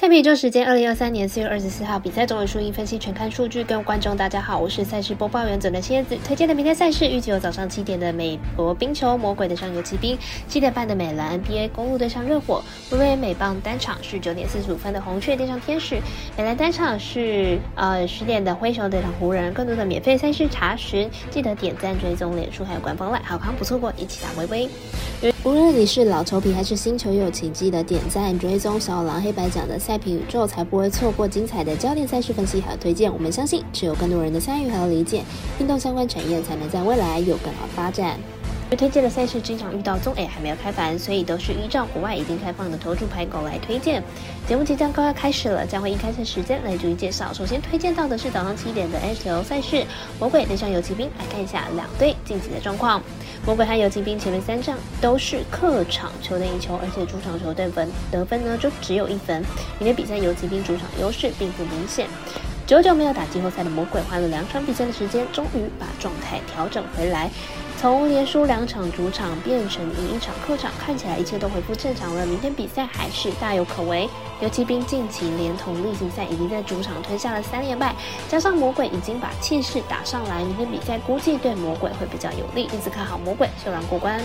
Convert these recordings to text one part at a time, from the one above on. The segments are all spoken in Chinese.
赛比周时间，二零二三年四月二十四号比赛总尾数因分析全看数据。各位观众，大家好，我是赛事播报员泽的蝎子。推荐的明天赛事预计有早上七点的美国冰球魔鬼对上游骑兵，七点半的美篮 NBA 公路对上热火。微微美棒单场是九点四十五分的红雀对上天使，美篮单场是呃十点的灰熊对上湖人。更多的免费赛事查询，记得点赞、追踪、脸书还有官方赖，好康不错过，一起打微微。无论你是老球皮还是新球友，请记得点赞、追踪小狼黑白奖的赛评宇宙，才不会错过精彩的焦点赛事分析和推荐。我们相信，只有更多人的参与和理解，运动相关产业才能在未来有更好发展。推荐的赛事经常遇到中 A 还没有开盘，所以都是依照国外已经开放的投注牌狗来推荐。节目即将快要开始了，将会以开赛时间来逐一介绍。首先推荐到的是早上七点的 H L 赛事，魔鬼对上游骑兵，来看一下两队晋级的状况。魔鬼和游骑兵前面三仗都是客场球队赢球，而且主场球队分得分呢就只有一分。明天比赛游骑兵主场优势并不明显。久久没有打季后赛的魔鬼，花了两场比赛的时间，终于把状态调整回来。从连输两场主场变成赢一场客场，看起来一切都恢复正常了。明天比赛还是大有可为。尤其兵近期连同例行赛已经在主场吞下了三连败，加上魔鬼已经把气势打上来，明天比赛估计对魔鬼会比较有利，因此看好魔鬼受让过关。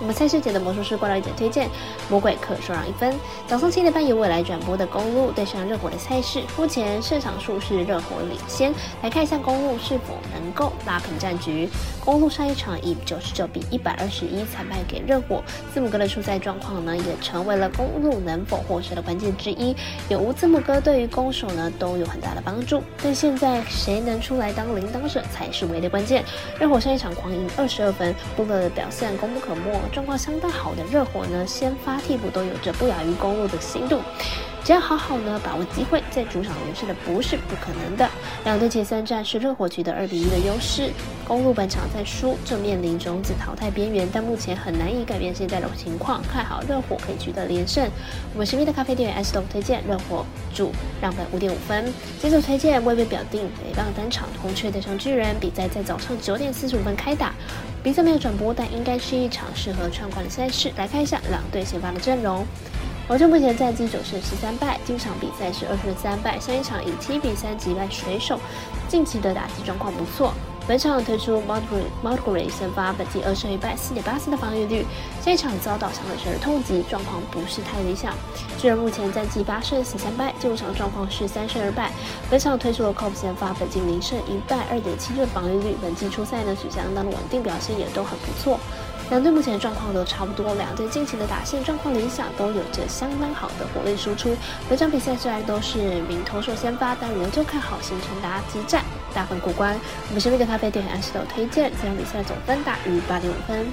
我们赛事节的魔术师过来一点推荐，魔鬼可收让一分。早上七点半由未来转播的公路对上热火的赛事，目前胜场数是热火领先。来看一下公路是否能够拉平战局。公路上一场以九十九比一百二十一惨败给热火，字母哥的出赛状况呢，也成为了公路能否获胜的关键之一。有无字母哥对于攻守呢都有很大的帮助，但现在谁能出来当领导者才是唯一的关键。热火上一场狂赢二十二分，布勒的表现功不可没。状况相当好的热火呢，先发替补都有着不亚于公路的心度。只要好好呢把握机会，在主场连胜的不是不可能的。两队前三战是热火取得二比一的优势，公路本场再输就面临种子淘汰边缘，但目前很难以改变现在的情况，看好热火可以取得连胜。我们神秘的咖啡店员 S 豆推荐热火主让分五点五分。接着推荐微微表定北棒单场红雀对上巨人，比赛在早上九点四十五分开打，比赛没有转播，但应该是一场适合串关的赛事。来看一下两队先发的阵容。红雀目前战绩九胜十三败，今场比赛是二胜三败，上一场以七比三击败水手，近期的打击状况不错。本场推出 m o n t r e m o n t r e 先发，本季二胜一败，四点八四的防御率，这一场遭到响尾蛇痛击，状况不是太理想。巨人目前战绩八胜十三败，进入场状况是三胜二败。本场推出了 Cobb 先发，本季零胜一败，二点七六的防御率，本季初赛呢是相当的稳定，表现也都很不错。两队目前的状况都差不多，两队近期的打线状况理想，都有着相当好的火力输出。本场比赛虽然都是名投手先发，但仍旧看好形成打击战，大分过关。我们身边的咖啡店还是都推荐这场比赛总分大于八点五分。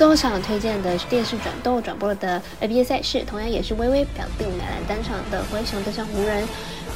最后场推荐的是电视转动转播的 NBA 赛事，同样也是微微表定男篮单场的灰熊对上湖人。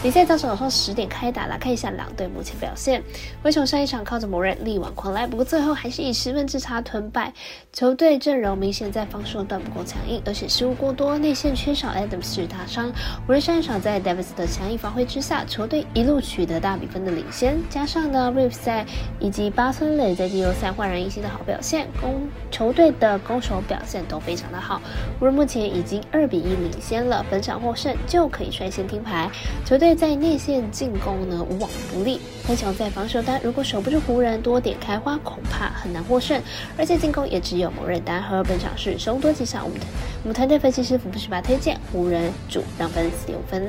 比赛早上十点开打，来看一下两队目前表现。灰熊上一场靠着某人力挽狂澜，不过最后还是以十分之差吞败。球队阵容明显在防守端不够强硬，而且失误过多，内线缺少 Adams 是大伤。湖人上一场在 Davis 的强硬发挥之下，球队一路取得大比分的领先。加上呢 r i v s 在以及巴村磊在季后赛焕然一新的好表现，攻球队的攻守表现都非常的好。湖人目前已经二比一领先了，本场获胜就可以率先听牌。球队。在内线进攻呢无往不利，灰熊在防守端如果守不住湖人多点开花，恐怕很难获胜。而且进攻也只有某人单和本场是凶多吉少。我们我们团队分析师福布斯巴推荐湖人主让分四点五分。